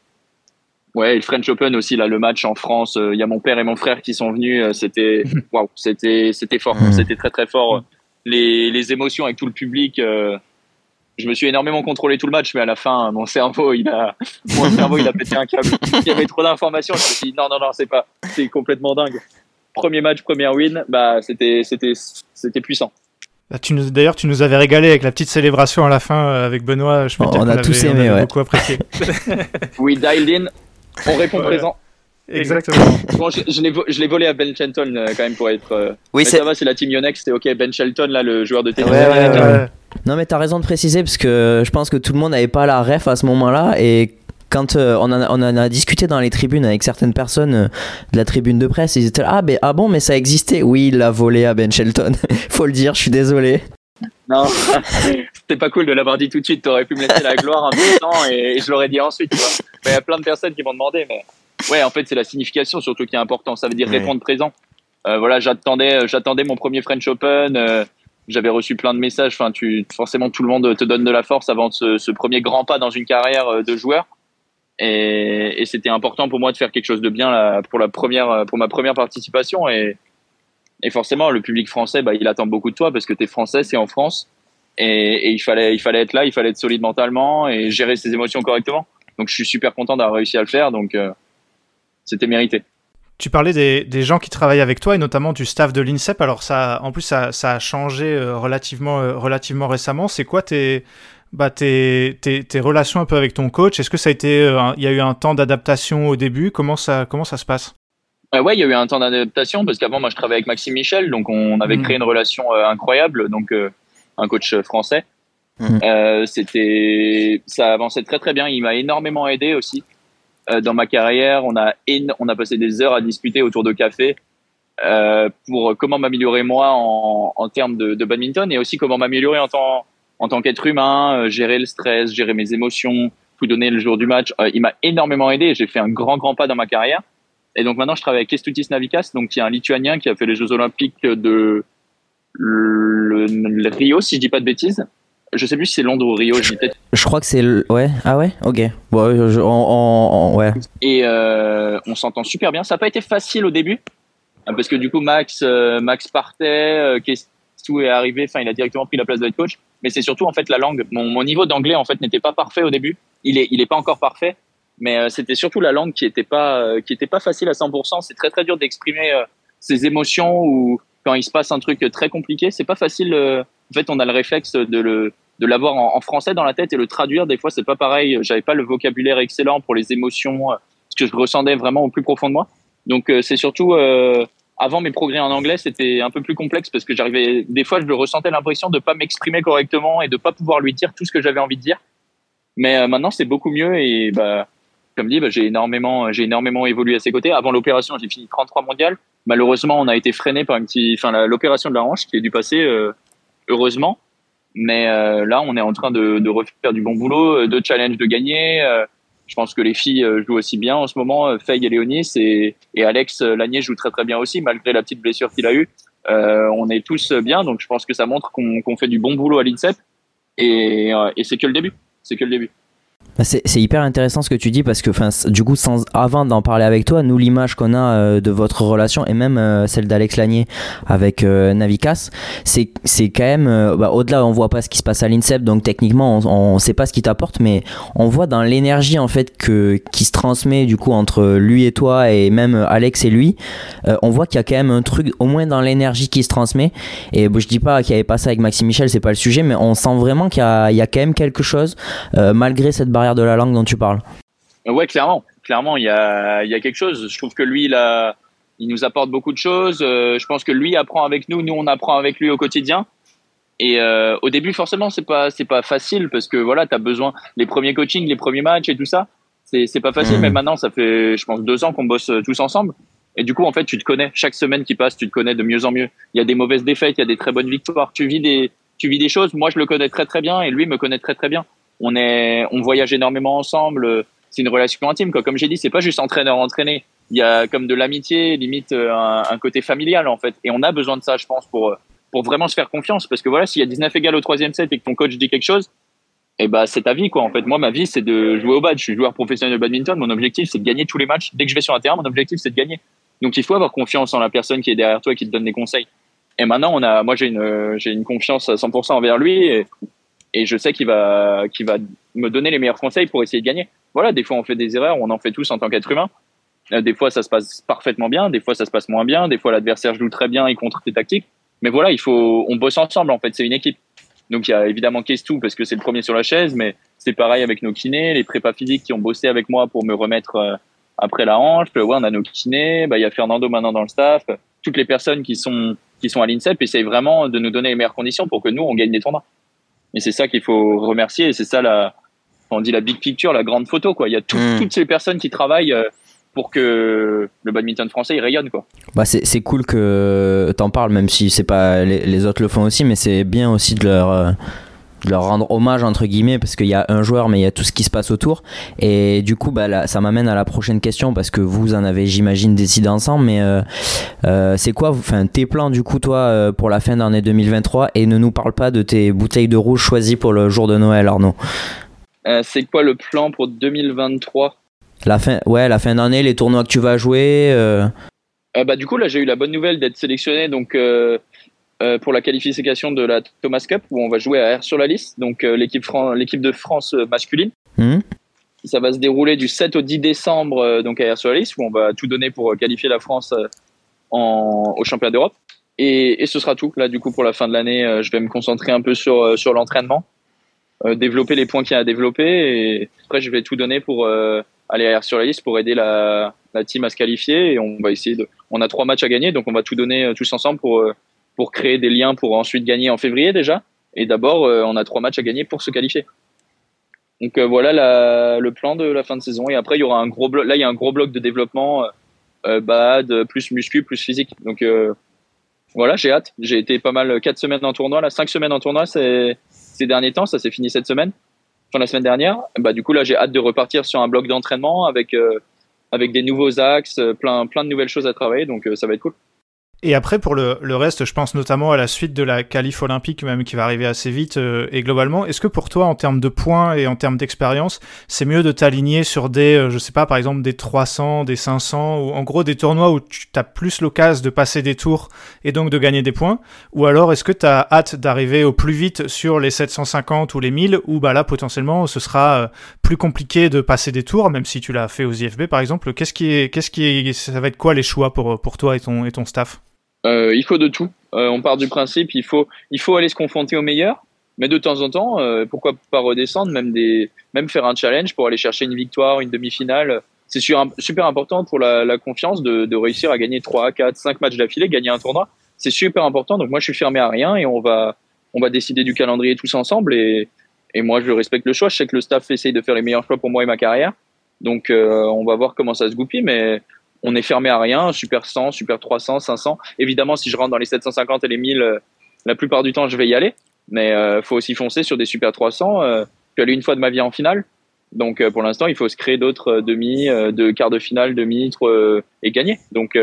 Ouais, le French Open aussi, là, le match en France. Il y a mon père et mon frère qui sont venus. C'était, waouh, c'était, c'était fort. C'était très, très fort. Les, les émotions avec tout le public. je me suis énormément contrôlé tout le match, mais à la fin, mon cerveau, il a, mon cerveau, il a pété un câble. Il y avait trop d'informations. Je me suis dit, non, non, non, c'est pas, c'est complètement dingue. Premier match, première win, bah, c'était, c'était, c'était puissant. Bah, tu nous, d'ailleurs, tu nous avais régalé avec la petite célébration à la fin euh, avec Benoît. Je peux On dire a avait- tous on aimé, ouais. beaucoup apprécié. We dialed in. On répond Ouais. présent. Exactement. Bon, je, je l'ai vo- je l'ai volé à Ben Shelton euh, quand même pour être. euh, Oui, mais c'est. ça va, c'est la team Yonex. C'était ok. Ben Shelton, là, le joueur de tennis. Ouais, ouais, américain. ouais. Ouais. Non, mais t'as raison de préciser parce que je pense que tout le monde n'avait pas la ref à ce moment-là et quand euh, on, en a, on en a discuté dans les tribunes avec certaines personnes euh, de la tribune de presse, ils étaient là, ah, ben, ah bon, mais ça existait. Oui, il l'a volé à Ben Shelton. Faut le dire, je suis désolé. Non, c'était pas cool de l'avoir dit tout de suite. T'aurais pu me laisser la gloire un peu de temps et, et je l'aurais dit ensuite. Il y a plein de personnes qui m'ont demandé, mais ouais, en fait, c'est la signification surtout qui est important. Ça veut dire Ouais. répondre présent. Euh, voilà, j'attendais, j'attendais mon premier French Open. euh, j'avais reçu plein de messages. Enfin, tu, forcément, tout le monde te donne de la force avant ce, ce premier grand pas dans une carrière de joueur. Et, c'était important pour moi de faire quelque chose de bien pour la première, pour ma première participation. Et, forcément, le public français, bah, il attend beaucoup de toi parce que tu es français, c'est en France. Et, il, fallait, il fallait être là, il fallait être solide mentalement et gérer ses émotions correctement. Donc je suis super content d'avoir réussi à le faire. Donc euh, c'était mérité. Tu parlais des, gens qui travaillent avec toi et notamment du staff de l'INSEP. Alors ça, en plus, ça, ça a changé euh, relativement, euh, relativement récemment. C'est quoi tes, bah, tes, tes, tes relations un peu avec ton coach Est-ce que ça a été, euh, il y a eu un temps d'adaptation au début? Comment ça, comment ça se passe? Euh, ouais, il y a eu un temps d'adaptation parce qu'avant, moi, je travaillais avec Maxime Michel, donc on avait Mhm. créé une relation euh, incroyable, donc euh, un coach français. Euh, c'était, ça avançait très très bien. Il m'a énormément aidé aussi dans ma carrière. On a on a passé des heures à discuter autour de café pour comment m'améliorer moi en, en termes de, de badminton et aussi comment m'améliorer en tant en tant qu'être humain, euh, gérer le stress, gérer mes émotions, tout donner le jour du match. Euh, il m'a énormément aidé. J'ai fait un grand grand pas dans ma carrière. Et donc maintenant, je travaille avec Kestutis Navikas, donc qui est un Lituanien qui a fait les Jeux Olympiques de le, le Rio, si je dis pas de bêtises. Je sais plus si c'est Londres ou Rio, je. Je crois que c'est le. Ouais, ah ouais, ok. Bon, je- on- on- on- ouais. Et euh, on s'entend super bien. Ça n'a pas été facile au début, parce que du coup, Max, Max partait, Kestu est arrivé, enfin, il a directement pris la place de coach. Mais c'est surtout en fait la langue. Mon, niveau d'anglais en fait n'était pas parfait au début. Il est, il est pas encore parfait, mais euh, c'était surtout la langue qui était pas, euh, qui était pas facile à 100%. C'est très très dur d'exprimer euh, ses émotions ou quand il se passe un truc très compliqué, c'est pas facile. euh, en fait, on a le réflexe de le de l'avoir en, en français dans la tête et le traduire. Des fois, c'est pas pareil. J'avais pas le vocabulaire excellent pour les émotions, euh, ce que je ressentais vraiment au plus profond de moi. Donc, euh, c'est surtout avant mes progrès en anglais, c'était un peu plus complexe parce que j'arrivais des fois, je ressentais l'impression de pas m'exprimer correctement et de pas pouvoir lui dire tout ce que j'avais envie de dire. Mais euh, maintenant, c'est beaucoup mieux et bah, comme dit, bah, j'ai énormément, j'ai énormément évolué à ses côtés. Avant l'opération, j'ai fini 33 mondial. Malheureusement, on a été freiné par un petit, enfin, l'opération de la hanche qui est dû passer, euh, heureusement. Mais euh, là, on est en train de, de refaire du bon boulot, euh, de challenge de gagner. Je pense que les filles euh, jouent aussi bien en ce moment, euh, Faye et Léonis, et, et Alex euh, Lanier joue très très bien aussi, malgré la petite blessure qu'il a eue. Euh, on est tous bien, donc je pense que ça montre qu'on fait du bon boulot à l'INSEP, et, et c'est que le début. C'est que le début. Bah, C'est hyper intéressant ce que tu dis parce que, enfin, du coup, sans, avant d'en parler avec toi, nous, l'image qu'on a euh, de votre relation et même euh, celle d'Alex Lanier avec euh, Navicas, c'est quand même, euh, bah, au-delà, on voit pas ce qui se passe à l'INSEP, donc techniquement, on, on sait pas ce qui t'apporte, mais on voit dans l'énergie en fait que qui se transmet du coup entre lui et toi et même Alex et lui, on voit qu'il y a quand même un truc, au moins dans l'énergie qui se transmet. Et bon, je dis pas qu'il y avait pas ça avec Maxime Michel, c'est pas le sujet, mais on sent vraiment qu'il y, y a quand même quelque chose malgré cette barrière de la langue dont tu parles. Ouais, clairement. Clairement, il y a, il y a quelque chose. Je trouve que lui, il, a, il nous apporte beaucoup de choses. Euh, je pense que lui apprend avec nous, nous on apprend avec lui au quotidien. Et euh, au début, forcément, c'est pas c'est pas facile parce que voilà, t'as besoin les premiers coachings, les premiers matchs et tout ça. C'est c'est pas facile. Mhm. Mais maintenant, ça fait, je pense, deux ans qu'on bosse euh, tous ensemble. Et du coup, en fait, tu te connais. Chaque semaine qui passe, tu te connais de mieux en mieux. Il y a des mauvaises défaites, il y a des très bonnes victoires. Tu vis des tu vis des choses. Moi, je le connais très très bien et lui me connaît très très bien. On est on voyage énormément ensemble. C'est une relation intime. Quoi. Comme j'ai dit, c'est pas juste entraîneur entraîné. Il y a comme de l'amitié, limite euh, un, un côté familial en fait. Et on a besoin de ça, je pense, pour pour vraiment se faire confiance. Parce que voilà, s'il y a 19 égal au troisième set et que ton coach dit quelque chose, et bah c'est ta vie quoi. En fait, moi ma vie c'est de jouer au badge. Je suis joueur professionnel de badminton. Mon objectif c'est de gagner tous les matchs. Dès que je vais sur un terrain, mon objectif c'est de gagner. Donc il faut avoir confiance en la personne qui est derrière toi et qui te donne des conseils. Et maintenant on a, moi j'ai une j'ai une confiance à 100% envers lui et, et je sais qu'il va qu'il va me donner les meilleurs conseils pour essayer de gagner. Voilà, des fois on fait des erreurs, on en fait tous en tant qu'être humain. Euh, Des fois ça se passe parfaitement bien, des fois ça se passe moins bien, des fois l'adversaire joue très bien et contre tes tactiques. Mais voilà, il faut on bosse ensemble en fait, c'est une équipe. Donc il y a évidemment Kestou parce que c'est le premier sur la chaise, mais c'est pareil avec nos kinés, les prépas physiques qui ont bossé avec moi pour me remettre euh, après la hanche. Ouais, on a nos kinés, bah il y a Fernando maintenant dans le staff. Toutes les personnes qui sont qui sont à l'INSEP essayent vraiment de nous donner les meilleures conditions pour que nous on gagne des tournois. Et c'est ça qu'il faut remercier et c'est ça la on dit la big picture, la grande photo quoi. Il y a tout- Mm. toutes ces personnes qui travaillent euh, pour que le badminton français il rayonne quoi. Bah c'est cool que t'en parles, même si c'est pas les, les autres le font aussi, mais c'est bien aussi de leur euh, leur rendre hommage entre guillemets parce qu'il y a un joueur mais il y a tout ce qui se passe autour. Et du coup bah là, ça m'amène à la prochaine question parce que vous en avez j'imagine décidé ensemble mais euh, euh, c'est quoi enfin tes plans du coup toi euh, pour la fin d'année 2023 et ne nous parle pas de tes bouteilles de rouge choisies pour le jour de Noël Arnaud. C'est quoi le plan pour 2023 la fin ouais la fin d'année les tournois que tu vas jouer bah, du coup, là, j'ai eu la bonne nouvelle d'être sélectionné donc, pour la qualification de la Thomas Cup où on va jouer à R sur la liste, donc euh, l'équipe Fran- l'équipe de France euh, masculine. hmm Ça va se dérouler du 7 au 10 décembre euh, donc à R sur la liste où on va tout donner pour euh, qualifier la France euh, en, au championnat d'Europe. Et, et ce sera tout. Là, du coup, pour la fin de l'année, euh, je vais me concentrer un peu sur, euh, sur l'entraînement, euh, développer les points qu'il y a à développer. Et après, je vais tout donner pour euh, aller à R sur la liste pour aider la, la team à se qualifier. Et on va essayer de. On a trois matchs à gagner, donc on va tout donner euh, tous ensemble pour, euh, pour créer des liens pour ensuite gagner en février déjà. Et d'abord, euh, on a trois matchs à gagner pour se qualifier. Donc euh, voilà le plan de la fin de saison. Et après, il y aura un gros bloc. Là, il y a un gros bloc de développement, euh, euh, bad, plus muscu, plus physique. Donc voilà, j'ai hâte. J'ai été pas mal quatre semaines en tournoi, là, cinq semaines en tournoi c'est- ces derniers temps. Ça s'est fini cette semaine, enfin la semaine dernière. Bah du coup là, j'ai hâte de repartir sur un bloc d'entraînement avec avec des nouveaux axes, plein plein de nouvelles choses à travailler. Donc ça va être cool. Et après, pour le, le reste, je pense notamment à la suite de la qualif olympique, même qui va arriver assez vite. euh, et globalement, est-ce que pour toi, en termes de points et en termes d'expérience, c'est mieux de t'aligner sur des, euh, je sais pas, par exemple, des 300, des 500, ou en gros des tournois où tu as plus l'occasion de passer des tours et donc de gagner des points? Ou alors, est-ce que tu as hâte d'arriver au plus vite sur les 750 ou les 1000, où bah là, potentiellement, ce sera euh, plus compliqué de passer des tours, même si tu l'as fait aux IFB, par exemple? Qu'est-ce qui est, qu'est-ce qui est, ça va être quoi les choix pour, pour toi et ton, et ton staff? Euh, il faut de tout. Euh, on part du principe, il faut, il faut aller se confronter au meilleur, mais de temps en temps, euh, pourquoi pas redescendre, même des, même faire un challenge pour aller chercher une victoire, une demi-finale. C'est super, important pour la, la confiance de, de réussir à gagner 3, 4, 5 matchs d'affilée, gagner un tournoi. C'est super important. Donc moi, je suis fermé à rien et on va, on va décider du calendrier tous ensemble. Et, et moi, je respecte le choix. Je sais que le staff essaye de faire les meilleurs choix pour moi et ma carrière. Donc euh, on va voir comment ça se goupille, mais on est fermé à rien, super 100, super 300, 500. Évidemment, si je rentre dans les 750 et les 1000, euh, la plupart du temps, je vais y aller. Mais euh, faut aussi foncer sur des super 300. Euh, je suis allé une fois de ma vie en finale. Donc euh, pour l'instant, il faut se créer d'autres euh, demi, euh, de quarts de finale, demi, et gagner. Donc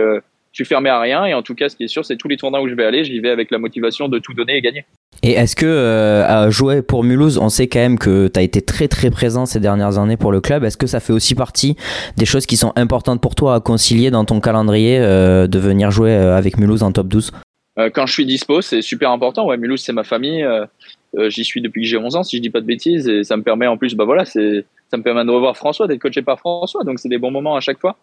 suis fermé à rien. Et en tout cas, ce qui est sûr, c'est tous les tournois où je vais aller, j'y vais avec la motivation de tout donner et gagner. Et est-ce que euh, à jouer pour Mulhouse, on sait quand même que tu as été très très présent ces dernières années pour le club. Est-ce que ça fait aussi partie des choses qui sont importantes pour toi à concilier dans ton calendrier euh, de venir jouer euh, avec Mulhouse en top 12 Euh, quand je suis dispo, c'est super important. Ouais, Mulhouse, c'est ma famille. J'y suis depuis que j'ai 11 ans, si je dis pas de bêtises. Et ça me permet en plus, bah voilà, ça me permet de revoir François, d'être coaché par François. Donc c'est des bons moments à chaque fois.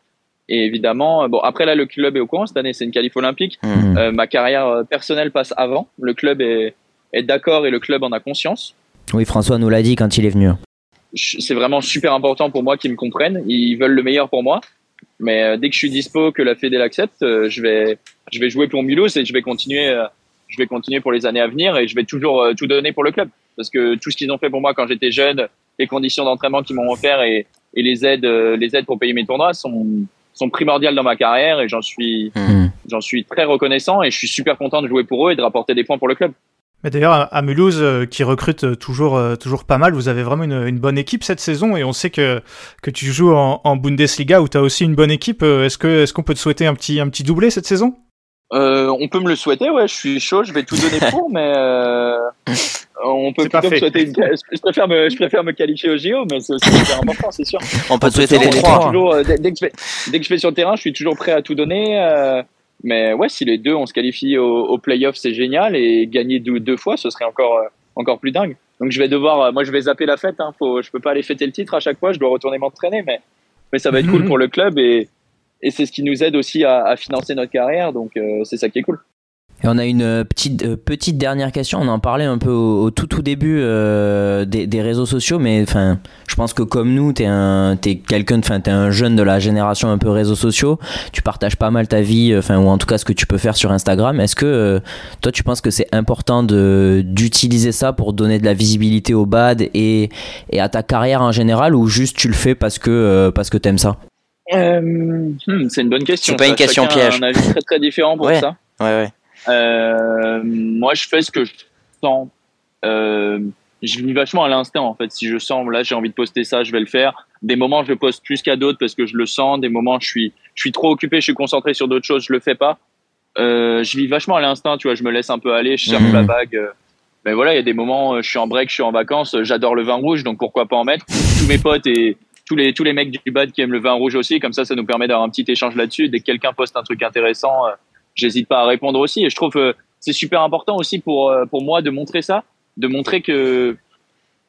Et évidemment, euh, bon, après là, le club est au courant. Cette année, c'est une qualif olympique. Mhm. Euh, ma carrière euh, personnelle passe avant. Le club est, est d'accord et le club en a conscience. Oui, François nous l'a dit quand il est venu. C'est vraiment super important pour moi qu'ils me comprennent. Ils veulent le meilleur pour moi. Mais dès que je suis dispo, que la Fédé l'accepte, je vais, je vais jouer pour Mulhouse et je vais continuer, je vais continuer pour les années à venir et je vais toujours tout donner pour le club. Parce que tout ce qu'ils ont fait pour moi quand j'étais jeune, les conditions d'entraînement qu'ils m'ont offert et, et les aides, les aides pour payer mes tournois sont, sont primordiales dans ma carrière et j'en suis, j'en suis très reconnaissant et je suis super content de jouer pour eux et de rapporter des points pour le club. Mais d'ailleurs, à- Mulhouse, euh, qui recrute euh, toujours, euh, toujours pas mal, vous avez vraiment une, une bonne équipe cette saison et on sait que, que tu joues en, en Bundesliga où tu as aussi une bonne équipe. Est-ce que est-ce qu'on peut te souhaiter un petit, un petit doublé cette saison? Euh, on peut me le souhaiter, ouais, je suis chaud, je vais tout donner pour, mais euh, on peut plutôt me souhaiter. Une... Je préfère me, je préfère me qualifier au JO, mais c'est aussi super important, c'est sûr. On peut te souhaiter les trois. toujours, euh, dès, dès que je vais, dès que je vais sur le terrain, je suis toujours prêt à tout donner. euh, mais ouais, si les deux on se qualifie au, au playoff, c'est génial et gagner deux, deux fois, ce serait encore euh, encore plus dingue. Donc je vais devoir, euh, moi je vais zapper la fête. Hein, faut, je peux pas aller fêter le titre à chaque fois. Je dois retourner m'entraîner, mais mais ça va être cool pour le club et et c'est ce qui nous aide aussi à, financer notre carrière. Donc euh, c'est ça qui est cool. Et on a une euh, petite, euh, petite dernière question. On en parlait un peu au, tout tout début des, réseaux sociaux, mais enfin, je pense que comme nous, t'es un, quelqu'un, enfin, t'es un jeune de la génération un peu réseaux sociaux. Tu partages pas mal ta vie, enfin, ou en tout cas ce que tu peux faire sur Instagram. Est-ce que toi, tu penses que c'est important d'utiliser ça pour donner de la visibilité au bad et, à ta carrière en général, ou juste tu le fais parce que parce que t'aimes ça? Euh, hmm, c'est une bonne question. C'est pas une Ça, question chacun piège. A un avis très très différent pour Ouais. ça. Ouais, ouais. Euh, moi, je fais ce que je sens. Euh, je vis vachement à l'instinct, en fait. Si je sens, là, j'ai envie de poster ça, je vais le faire. Des moments, je poste plus qu'à d'autres parce que je le sens. Des moments, je suis, je suis trop occupé, je suis concentré sur d'autres choses, je le fais pas. Euh, je vis vachement à l'instinct, tu vois. Je me laisse un peu aller, je cherche Mhm. la bague. euh. Mais voilà, il y a des moments, je suis en break, je suis en vacances, j'adore le vin rouge, donc pourquoi pas en mettre. Tous mes potes et tous les tous les mecs du bad qui aiment le vin rouge aussi, comme ça, ça nous permet d'avoir un petit échange là-dessus. Dès que quelqu'un poste un truc intéressant, euh, j'hésite pas à répondre aussi. Et je trouve euh, c'est super important aussi pour euh, pour moi de montrer ça, de montrer que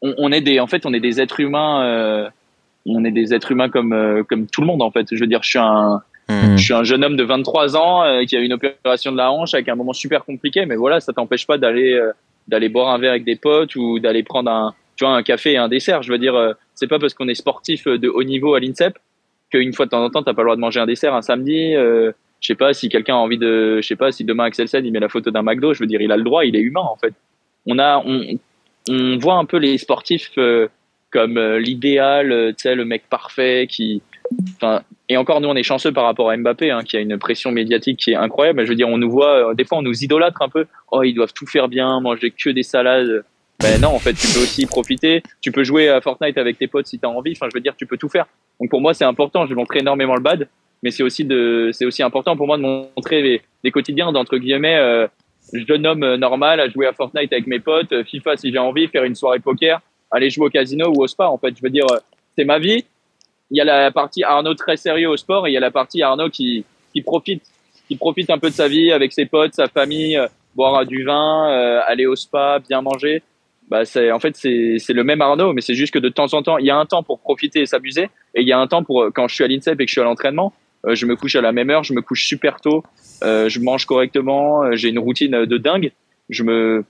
on, on est des en fait on est des êtres humains, euh, on est des êtres humains comme euh, comme tout le monde en fait. Je veux dire, je suis un Mhm. je suis un jeune homme de 23 ans euh, qui a eu une opération de la hanche avec un moment super compliqué, mais voilà, ça t'empêche pas d'aller euh, d'aller boire un verre avec des potes ou d'aller prendre un tu vois un café et un dessert. Je veux dire, euh, c'est pas parce qu'on est sportif euh, de haut niveau à l'INSEP qu'une fois de temps en temps t'as pas le droit de manger un dessert un samedi. Euh, je sais pas si quelqu'un a envie de, je sais pas si demain Axel Sen il met la photo d'un McDo. Je veux dire, il a le droit, il est humain en fait. On a, on, on voit un peu les sportifs euh, comme l'idéal, tu sais, le mec parfait qui, enfin, et encore nous on est chanceux par rapport à Mbappé hein, qui a une pression médiatique qui est incroyable. Je veux dire, on nous voit, des fois on nous idolâtre un peu. Oh, ils doivent tout faire bien, manger que des salades. Ben non, en fait, tu peux aussi profiter. Tu peux jouer à Fortnite avec tes potes si tu as envie. Enfin, je veux dire, tu peux tout faire. Donc pour moi, c'est important. Je montre énormément le bad, mais c'est aussi de, c'est aussi important pour moi de montrer les, des quotidiens d'entre guillemets euh, jeune homme euh, normal à jouer à Fortnite avec mes potes, euh, FIFA si j'ai envie, faire une soirée poker, aller jouer au casino ou au spa. En fait, je veux dire, euh, c'est ma vie. Il y a la partie Arnaud très sérieux au sport et il y a la partie Arnaud qui, qui profite, qui profite un peu de sa vie avec ses potes, sa famille, boire du vin, euh, aller au spa, bien manger. Bah c'est en fait c'est le même Arnaud, mais c'est juste que de temps en temps, il y a un temps pour profiter et s'amuser, et il y a un temps pour euh, quand je suis à l'INSEP et que je suis à l'entraînement, euh, je me couche à la même heure, je me couche super tôt, euh, je mange correctement, euh, j'ai une routine de dingue, je me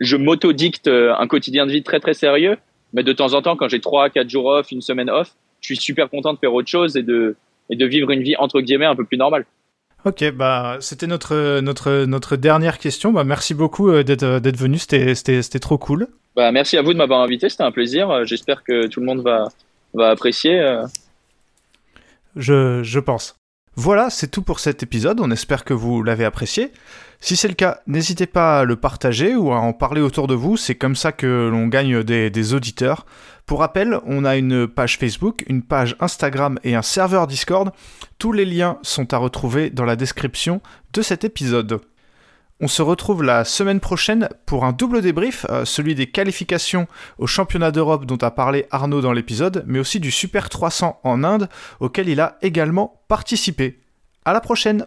je m'auto-dicte euh, un quotidien de vie très très sérieux, mais de temps en temps, quand j'ai trois, quatre jours off, une semaine off, je suis super content de faire autre chose et de et de vivre une vie entre guillemets un peu plus normale. Ok, bah c'était notre notre notre dernière question. Bah merci beaucoup euh, d'être d'être venu. C'était c'était c'était trop cool. Bah merci à vous de m'avoir invité, c'était un plaisir. Euh, J'espère que tout le monde va va apprécier. euh. Je je pense. Voilà, c'est tout pour cet épisode. On espère que vous l'avez apprécié. Si c'est le cas, n'hésitez pas à le partager ou à en parler autour de vous. C'est comme ça que l'on gagne des, auditeurs. Pour rappel, on a une page Facebook, une page Instagram et un serveur Discord. Tous les liens sont à retrouver dans la description de cet épisode. On se retrouve la semaine prochaine pour un double débrief, euh, celui des qualifications au championnat d'Europe dont a parlé Arnaud dans l'épisode, mais aussi du Super 300 en Inde auquel il a également participé. À la prochaine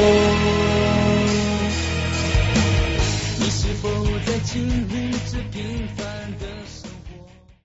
to him to